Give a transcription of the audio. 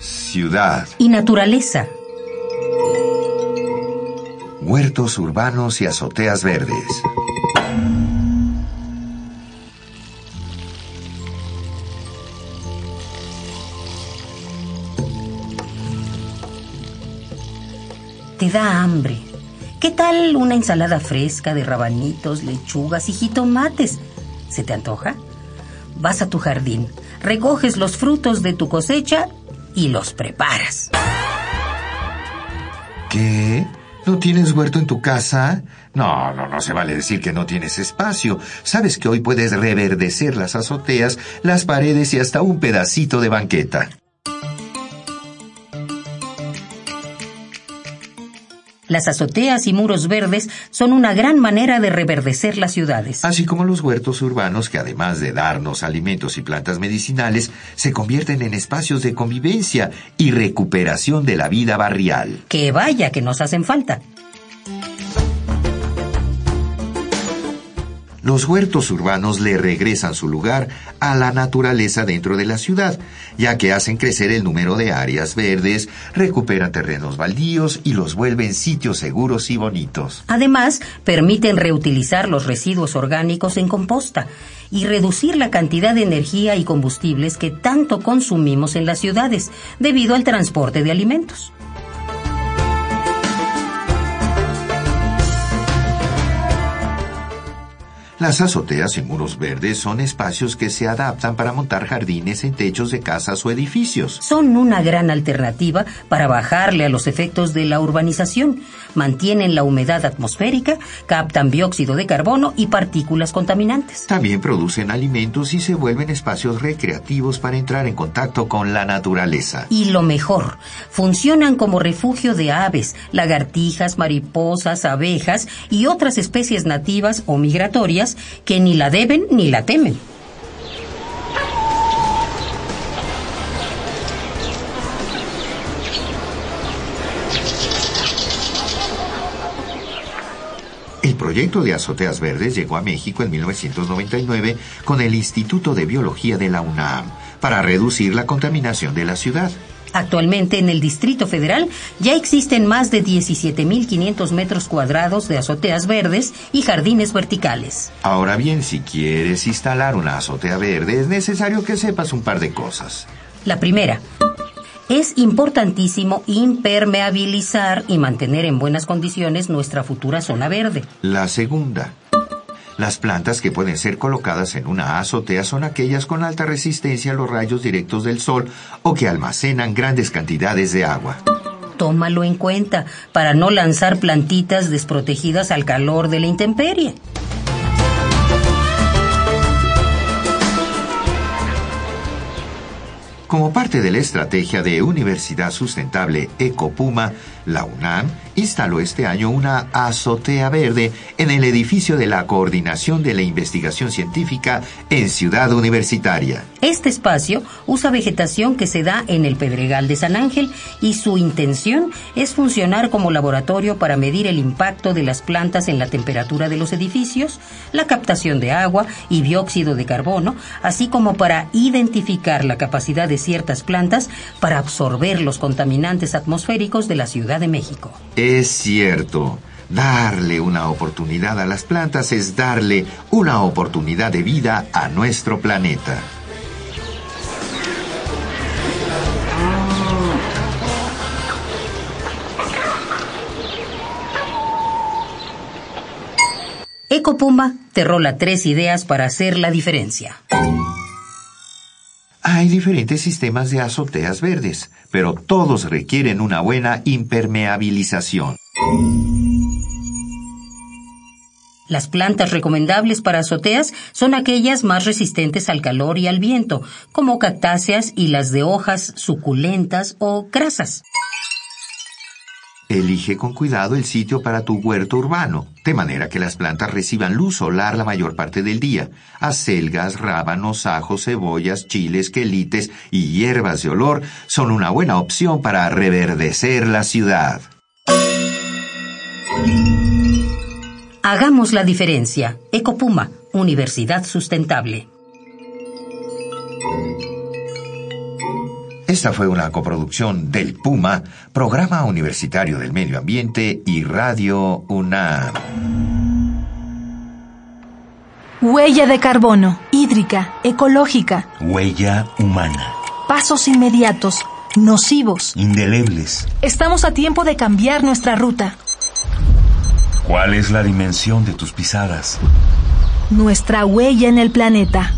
Ciudad, y naturaleza. huertos urbanos y azoteas verdes. Te da hambre. ¿Qué tal una ensalada fresca de rabanitos, lechugas y jitomates? ¿Se te antoja? Vas a tu jardín, recoges los frutos de tu cosecha y los preparas. ¿Qué? ¿No tienes huerto en tu casa? No, no, no se vale decir que no tienes espacio. Sabes que hoy puedes reverdecer las azoteas, las paredes y hasta un pedacito de banqueta. Las azoteas y muros verdes son una gran manera de reverdecer las ciudades. Así como los huertos urbanos que además de darnos alimentos y plantas medicinales, se convierten en espacios de convivencia y recuperación de la vida barrial. Que vaya que nos hacen falta. Los huertos urbanos le regresan su lugar a la naturaleza dentro de la ciudad, ya que hacen crecer el número de áreas verdes, recuperan terrenos baldíos y los vuelven sitios seguros y bonitos. Además, permiten reutilizar los residuos orgánicos en composta y reducir la cantidad de energía y combustibles que tanto consumimos en las ciudades debido al transporte de alimentos. Las azoteas y muros verdes son espacios que se adaptan para montar jardines en techos de casas o edificios. Son una gran alternativa para bajarle a los efectos de la urbanización. Mantienen la humedad atmosférica, captan dióxido de carbono y partículas contaminantes. También producen alimentos y se vuelven espacios recreativos para entrar en contacto con la naturaleza. Y lo mejor, funcionan como refugio de aves, lagartijas, mariposas, abejas y otras especies nativas o migratorias que ni la deben ni la temen. El proyecto de azoteas verdes llegó a México en 1999 con el Instituto de Biología de la UNAM para reducir la contaminación de la ciudad. Actualmente en el Distrito Federal ya existen más de 17.500 metros cuadrados de azoteas verdes y jardines verticales. Ahora bien, si quieres instalar una azotea verde es necesario que sepas un par de cosas. La primera, es importantísimo impermeabilizar y mantener en buenas condiciones nuestra futura zona verde. La segunda, las plantas que pueden ser colocadas en una azotea son aquellas con alta resistencia a los rayos directos del sol o que almacenan grandes cantidades de agua. Tómalo en cuenta para no lanzar plantitas desprotegidas al calor de la intemperie. Como parte de la estrategia de Universidad Sustentable Ecopuma, la UNAM instaló este año una azotea verde en el edificio de la Coordinación de la Investigación Científica en Ciudad Universitaria. Este espacio usa vegetación que se da en el Pedregal de San Ángel y su intención es funcionar como laboratorio para medir el impacto de las plantas en la temperatura de los edificios, la captación de agua y dióxido de carbono, así como para identificar la capacidad de ciertas plantas para absorber los contaminantes atmosféricos de la Ciudad de México. Es cierto. Darle una oportunidad a las plantas es darle una oportunidad de vida a nuestro planeta. Ecopuma te rola tres ideas para hacer la diferencia. Hay diferentes sistemas de azoteas verdes, pero todos requieren una buena impermeabilización. Las plantas recomendables para azoteas son aquellas más resistentes al calor y al viento, como cactáceas y las de hojas suculentas o grasas. Elige con cuidado el sitio para tu huerto urbano, de manera que las plantas reciban luz solar la mayor parte del día. Acelgas, rábanos, ajos, cebollas, chiles, quelites y hierbas de olor son una buena opción para reverdecer la ciudad. Hagamos la diferencia. Ecopuma, Universidad Sustentable. Esta fue una coproducción del Puma, Programa Universitario del Medio Ambiente y Radio UNAM. Huella de carbono, hídrica, ecológica. Huella humana. Pasos inmediatos, nocivos. Indelebles. Estamos a tiempo de cambiar nuestra ruta. ¿Cuál es la dimensión de tus pisadas? Nuestra huella en el planeta.